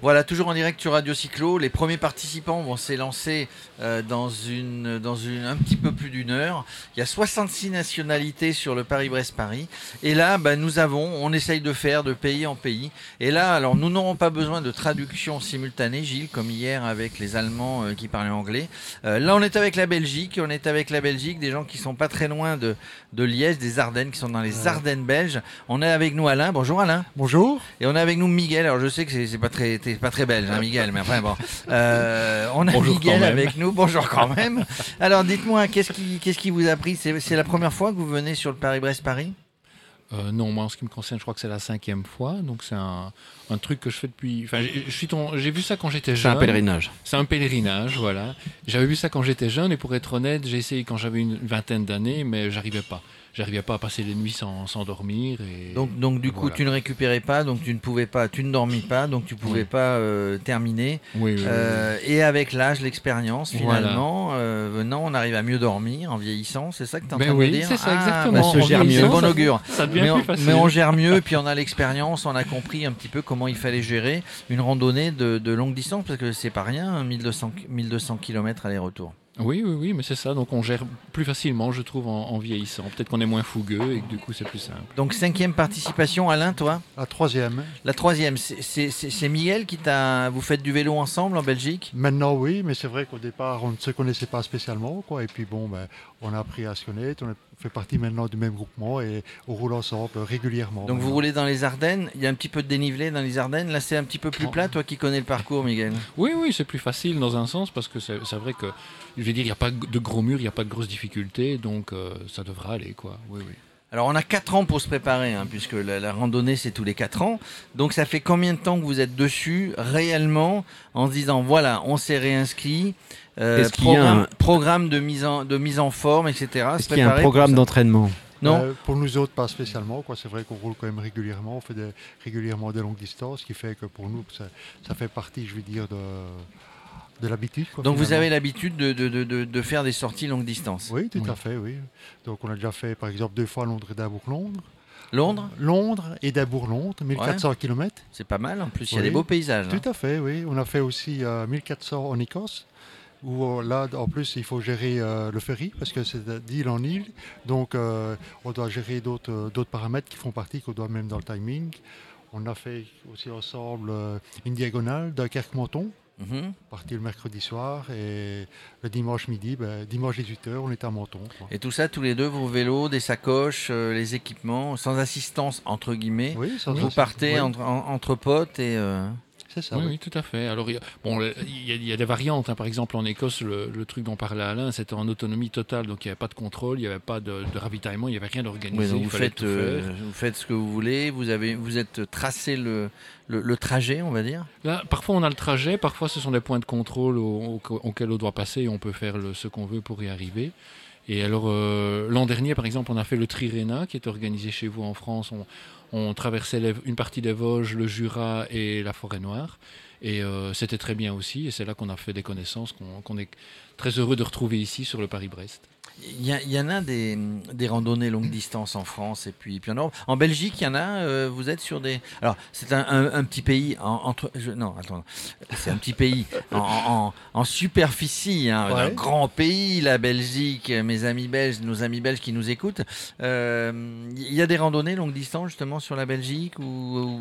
Voilà, toujours en direct sur Radio Cyclo. Les premiers participants vont s'élancer euh, dans, une, dans une, un petit peu plus d'une heure. Il y a 66 nationalités sur le Paris-Brest-Paris. Et là, bah, nous avons, on essaye de faire de pays en pays. Et là, alors nous n'aurons pas besoin de traduction simultanée, Gilles, comme hier avec les Allemands euh, qui parlaient anglais. Euh, là, on est avec la Belgique. On est avec la Belgique, des gens qui sont pas très loin de, de Liège, des Ardennes, qui sont dans les Ardennes belges. On est avec nous Alain. Bonjour Alain. Bonjour. Et on est avec nous Miguel. Alors je sais que c'est pas très, pas très belge, hein, Miguel, mais enfin bon. Euh, on a Bonjour Miguel avec nous. Bonjour quand même. Alors dites-moi, qu'est-ce qui, qu'est-ce qui vous a pris? C'est c'est la première fois que vous venez sur le Paris-Brest-Paris? Euh, non, moi en ce qui me concerne, je crois que c'est la cinquième fois. Donc c'est un, un truc que je fais depuis. Enfin, j'ai- je suis ton- j'ai vu ça quand j'étais C'est jeune. un pèlerinage. C'est un pèlerinage, voilà. J'avais vu ça quand j'étais jeune et pour être honnête, j'ai essayé quand j'avais une vingtaine d'années, mais j'arrivais pas. J'arrivais pas à passer les nuits sans, sans dormir. Et... Donc, donc du coup, Voilà. tu ne récupérais pas, donc tu ne pouvais pas, tu ne dormis pas, donc tu pouvais Oui. pas euh, terminer. oui, oui, Euh, et avec l'âge, l'expérience, Voilà. finalement, euh, venant, on arrive à mieux dormir en vieillissant. C'est ça que tu es en Ben train oui, de dire c'est ça, Ah, exactement. bah, On ce gère mieux. C'est bon Ça- augure. Ça devient mais, on, plus facile. mais on gère mieux, puis on a l'expérience, on a compris un petit peu comment il fallait gérer une randonnée de, de longue distance, parce que c'est pas rien, hein, 1200, 1200 km aller-retour. Oui, oui, oui, mais c'est ça. Donc on gère plus facilement, je trouve, en, en vieillissant. Peut-être qu'on est moins fougueux et que du coup c'est plus simple. Donc cinquième participation, Alain, toi? La troisième. La troisième, c'est- c'est c'est- c'est Miguel qui t'a... Vous faites du vélo ensemble en Belgique? Maintenant, oui, mais c'est vrai qu'au départ, on ne se connaissait pas spécialement. Quoi. Et puis, bon, ben, on a appris à se connaître. On fait partie maintenant du même groupement et on roule ensemble régulièrement. Donc vous roulez dans les Ardennes, il y a un petit peu de dénivelé dans les Ardennes, là c'est un petit peu plus plat, toi qui connais le parcours Miguel. Oui, oui, c'est plus facile dans un sens parce que c'est vrai que, je veux dire, il n'y a pas de gros murs, il n'y a pas de grosses difficultés, donc euh, ça devrait aller, quoi. Oui, oui. Alors on a 4 ans pour se préparer, hein, puisque la, la randonnée c'est tous les 4 ans. Donc ça fait combien de temps que vous êtes dessus réellement en se disant voilà, on s'est réinscrit, euh, Est-ce qu'il y a programme, un- programme de, mise en, de mise en forme, etc. Est-ce qu'il y a un préparer programme ça. d'entraînement Non Euh, Pour nous autres, pas spécialement. quoi. C'est vrai qu'on roule quand même régulièrement. On fait des- régulièrement des longues distances, ce qui fait que pour nous, ça, ça fait partie, je veux dire, de, de l'habitude. quoi, Donc vous avez l'habitude de, de- de- de- de faire des sorties longue distance. Oui, tout Oui. à fait, oui. Donc on a déjà fait, par exemple, deux fois Londres et Dabourg-Londres. Londres, Londres et Dabourg-Londres, 1400 km. c'est pas mal, en plus il y a des beaux paysages. hein. Tout à fait, oui. On a fait aussi euh, 1400 en Écosse, où euh, là, en plus, il faut gérer euh, le ferry, parce que c'est d'île en île. Donc, euh, on doit gérer d'autres euh, d'autres paramètres qui font partie, qu'on doit même dans le timing. On a fait aussi ensemble euh, une diagonale Dunkerque-Menton, Mhm. parti le mercredi soir, et le dimanche midi, ben, dimanche 18h, on était à Menton. quoi. Et tout ça, tous les deux, vos vélos, des sacoches, euh, les équipements, sans assistance, entre guillemets. Oui, Vous partez oui, entre, en- entre potes et... euh, C'est ça. oui, tout à fait. Alors, il y a, bon, il y a, il y a des variantes. hein. Par exemple, en Écosse, le, le truc dont parlait Alain, c'était en autonomie totale. Donc, il n'y avait pas de contrôle, il n'y avait pas de, de ravitaillement, il n'y avait rien d'organisé. oui, vous, faites, euh, vous faites ce que vous voulez, vous, avez, vous êtes tracé le, le, le trajet, on va dire? Là, parfois, on a le trajet, parfois, ce sont des points de contrôle au- au- auxquels on doit passer et on peut faire ce qu'on veut pour y arriver. Et alors, euh, l'an dernier, par exemple, on a fait le Trirena, qui est organisé chez vous en France. On, traversait une partie des Vosges, le Jura et la Forêt Noire. Et euh, c'était très bien aussi. Et c'est là qu'on a fait des connaissances qu'on qu'on est très heureux de retrouver ici sur le Paris-Brest. Il y, en a des, des randonnées longue distance en France et puis, puis en Europe. En Belgique, il y en a, euh, vous êtes sur des... Alors, c'est un, un- un petit pays en- entre... je- non, attends. C'est un petit pays en, en- en superficie, hein, Ouais. un grand pays, la Belgique, mes amis belges, nos amis belges qui nous écoutent. Euh, Il y a des randonnées longue distance justement sur la Belgique ou,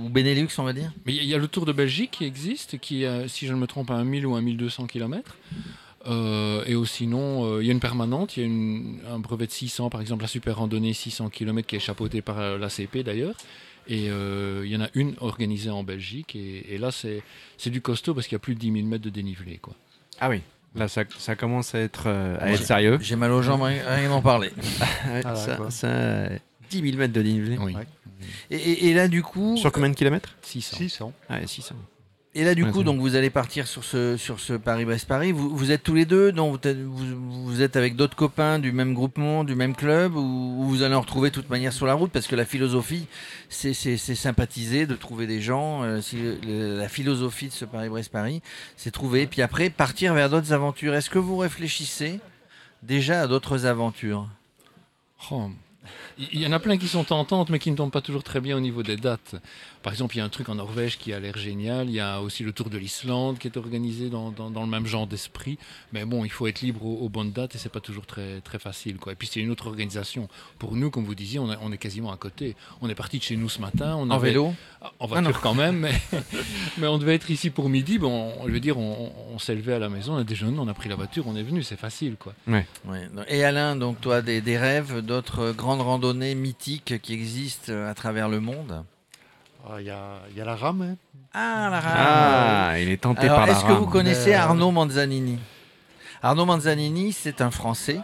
ou Benelux, on va dire? Mais il y a le Tour de Belgique qui existe, qui est, si je ne me trompe, à 1 1000 ou 1 1200 km. Euh, et aussi, sinon, euh, il y a une permanente, il y a une- un brevet de 600, par exemple, la super randonnée 600 km qui est chapeautée par euh, l'ACP d'ailleurs. Et euh, il y en a une organisée en Belgique. Et, et là, c'est c'est du costaud parce qu'il y a plus de 10 000 mètres de dénivelé. Quoi. Ah oui. Là, ça, ça commence à être, euh, à Ouais. être sérieux. J'ai mal aux jambes, rien rien d'en parler. Ah, ça, d'accord. ça, euh, 10 000 mètres de dénivelé. Oui. Ouais. Et, et- et là, du coup... Sur combien de kilomètres? 600. 600. Ah, 600. Et là, du Ouais, coup, donc vous allez partir sur ce, sur ce Paris-Brest-Paris. Vous, vous êtes tous les deux, donc vous êtes, vous, vous êtes avec d'autres copains du même groupement, du même club, ou, ou vous allez en retrouver de toute manière sur la route? Parce que la philosophie, c'est sympathiser, de trouver des gens. euh, si le- le- la philosophie de ce Paris-Brest-Paris, c'est trouver, puis après partir vers d'autres aventures. Est-ce que vous réfléchissez déjà à d'autres aventures? Oh, Il y en a plein qui sont tentantes, mais qui ne tombent pas toujours très bien au niveau des dates. Par exemple, il y a un truc en Norvège qui a l'air génial. Il y a aussi le Tour de l'Islande qui est organisé dans, dans, dans le même genre d'esprit. Mais bon, il faut être libre aux, aux bonnes dates et c'est pas toujours très, très facile. Quoi. Et puis c'est une autre organisation. Pour nous, comme vous disiez, on, a- on est quasiment à côté. On est parti de chez nous ce matin. On En avait- vélo En voiture quand même, mais, mais on devait être ici pour midi. Bon, je veux dire, on, on s'est levé à la maison, on a déjeuné, on a pris la voiture, on est venu. C'est facile, quoi. Ouais. Et Alain, donc toi, des, des rêves, d'autres grandes randonnées mythiques qui existent à travers le monde Ah, Il y, a, il y a la rame. hein. Ah, la rame Ah, il est tenté Alors, par la est-ce que vous rame. connaissez euh, Arnaud Manzanini? Arnaud Manzanini, c'est un Français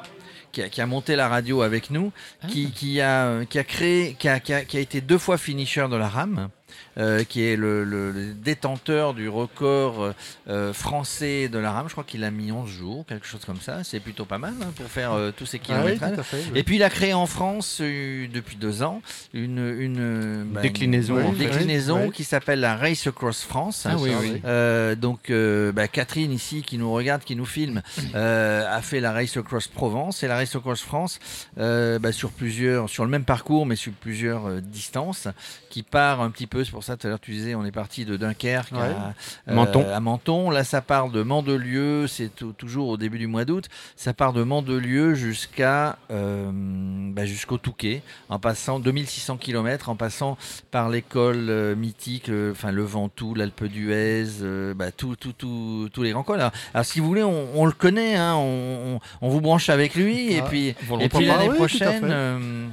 qui a, qui a monté la radio avec nous, qui, qui a, qui a créé, qui a, qui a- qui a été deux fois finisher de la rame. Euh, qui est le, le- le détenteur du record euh, français de la rame. Je crois qu'il a mis 11 jours, quelque chose comme ça. C'est plutôt pas mal hein, pour faire euh, tous ces Ah oui, fait. oui. Et puis il a créé en France euh, depuis deux ans une, une, bah, Déclinaison, une- Ouais. qui s'appelle la Race Across France. Ah oui, Ça, oui. Euh, donc euh, bah, Catherine ici qui nous regarde, qui nous filme, euh, a fait la Race Across Provence et la Race Across France euh, bah, sur plusieurs, sur le même parcours mais sur plusieurs euh, distances, qui part un petit peu. C'est pour ça tout à l'heure tu disais on est parti de Dunkerque Ouais. à, euh, Menton. à Menton. Là ça part de Mandelieu, c'est tou- toujours au début du mois d'août. Ça part de Mandelieu jusqu'à euh, bah, jusqu'au Touquet, en passant 2600 km, en passant par l'école euh, mythique, euh, enfin le Ventoux, l'Alpe d'Huez, euh, bah, tout, tout, tout- tous les grands cols. Alors, alors, si vous voulez, on, on le connaît, hein, on, on- on vous branche avec lui, et Ah, puis, et puis l'année oui, tout à prochaine.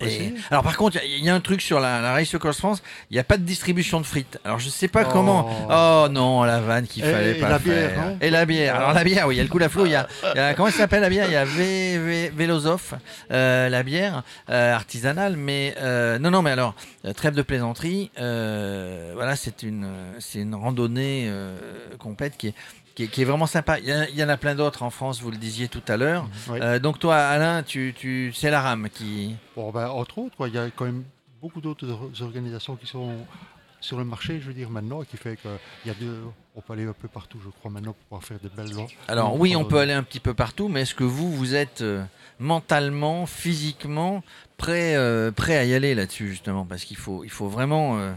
Et- alors par contre, il y y, a un truc sur la, la Race Across France, il n'y a pas de distribution de frites. Alors je sais pas Oh. comment. Oh non, la vanne qu'il fallait et pas la faire. bière, non et la bière. Alors la bière, oui, il y a le coup la flot. Il y a, y a- comment ça s'appelle la bière? Il y a Vé- Vé- Vélosophe, euh, la bière euh, artisanale. Mais euh, non, non, mais alors euh, trêve de plaisanterie. euh, voilà, c'est une, c'est une randonnée euh, complète qui est, qui est, qui est vraiment sympa. Il y, a- il y en a plein d'autres en France. Vous le disiez tout à l'heure. Oui. Euh, donc toi, Alain, tu, tu, c'est la rame qui. Bon, ben, entre autres, quoi, il y a quand même beaucoup d'autres or- organisations qui sont sur le marché, je veux dire, maintenant, qui fait qu'il y a deux, on peut aller un peu partout, je crois, maintenant, pour pouvoir faire de belles lois. Alors oui, on peut aller un petit peu partout, mais est-ce que vous, vous êtes euh, mentalement, physiquement prêt, euh, prêt à y aller là-dessus justement? Parce qu'il faut, il faut vraiment. euh,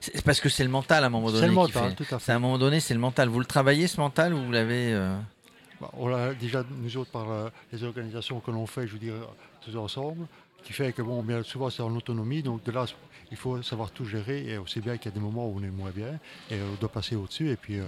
c'est parce que c'est le mental à un moment donné. C'est le mental, fait- tout à C'est fait. à un moment donné, c'est le mental. Vous le travaillez ce mental ou vous l'avez euh, Bah, on l'a déjà, nous autres, par euh, les organisations que l'on fait, je veux dire, tous ensemble, qui fait que, bon, bien souvent, c'est en autonomie, donc de là, il faut savoir tout gérer, et aussi bien qu'il y a des moments où on est moins bien, et on doit passer au-dessus, et puis, euh,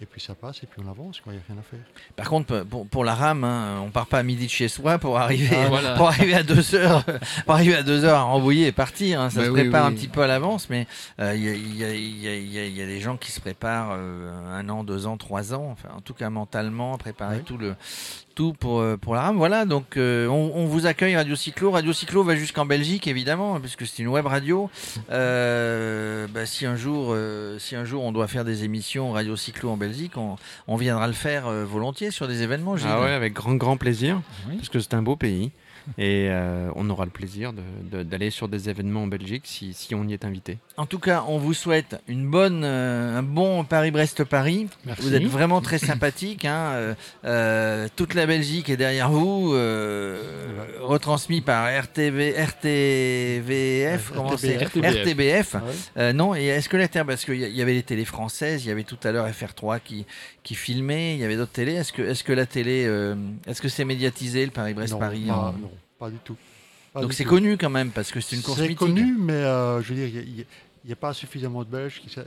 et puis ça passe, et puis on avance, quoi, il n'y a rien à faire. Par contre, pour, pour la rame, hein, on part pas à midi de chez soi pour arriver, Ah, voilà. pour arriver à deux heures, pour arriver à deux heures à Rambouillet et partir. hein. Ça Bah se oui, prépare oui. un petit peu à l'avance, mais euh, il y, a, il y a- il y a- y a- y a des gens qui se préparent euh, un an, deux ans, trois ans, enfin en tout cas mentalement, préparer Oui. tout le tout pour, euh, pour la rame. Voilà, donc euh, on, on vous accueille Radio Cyclo. Radio Cyclo va jusqu'en Belgique évidemment, puisque c'est une web radio. Euh, bah, si un jour, euh, si un jour on doit faire des émissions Radio Cyclo en Belgique, on, on viendra le faire volontiers sur des événements. Gilles. Ah ouais, avec grand grand plaisir, Oui. parce que c'est un beau pays. Et euh, on aura le plaisir de- de- d'aller sur des événements en Belgique si, si on y est invité. En tout cas, on vous souhaite une bonne, euh, un bon Paris-Brest-Paris. Vous êtes vraiment très sympathique. hein, euh, euh, toute la Belgique est derrière vous, euh, retransmis par RTV, RTVF, comment c'est RTBF. RTBF. Ah ouais. Euh, non, et est-ce que la Terre, parce qu'il y, a- il y avait les télés françaises, il y avait tout à l'heure FR3 qui, qui filmait, il y avait d'autres télés. Est-ce que, la télé, euh, est-ce que c'est médiatisé le Paris-Brest-Paris non, hein non, pas du tout. Pas Donc du c'est tout. connu quand même, parce que c'est une course C'est mythique. connu, mais euh, je veux dire, il n'y a, pas suffisamment de Belges qui, sa-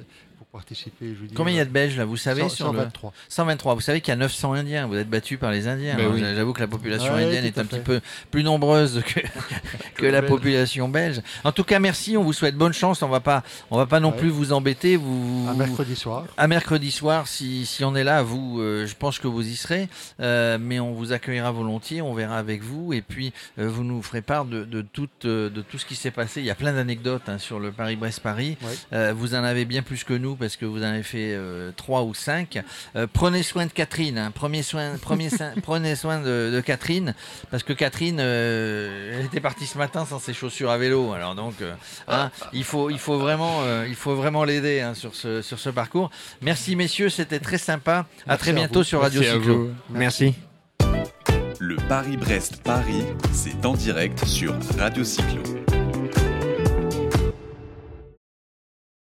participer. Je veux dire, Combien il y a de Belges là, vous savez sur le 123. 123. Vous savez qu'il y a 900 Indiens. Vous êtes battus par les Indiens. Ben oui. J'avoue que la population Ouais, indienne est à un petit peu plus nombreuse que, que la belge. population belge. En tout cas, merci. On vous souhaite bonne chance. On va pas, on va pas non Ouais. plus vous embêter. Vous, Un mercredi soir. à mercredi soir, si, si on est là, vous, euh, je pense que vous y serez, euh, mais on vous accueillera volontiers, on verra avec vous, et puis euh, vous nous ferez part de, de, tout, de tout ce qui s'est passé. Il y a plein d'anecdotes hein, sur le Paris-Brest-Paris. Ouais. Vous en avez bien plus que nous parce que vous en avez fait euh, trois ou cinq. Euh, prenez soin de Catherine, hein. Premier soin, premier soin- prenez soin de, de Catherine parce que Catherine, euh, elle était partie ce matin sans ses chaussures à vélo. Alors donc, euh, hein, il faut, il faut vraiment, euh, il faut vraiment l'aider hein, sur ce, sur ce parcours. Merci messieurs, c'était très sympa. À Merci très à bientôt vous. sur Radio Merci Cyclo. Merci. Le Paris-Brest-Paris, c'est en direct sur Radio Cyclo.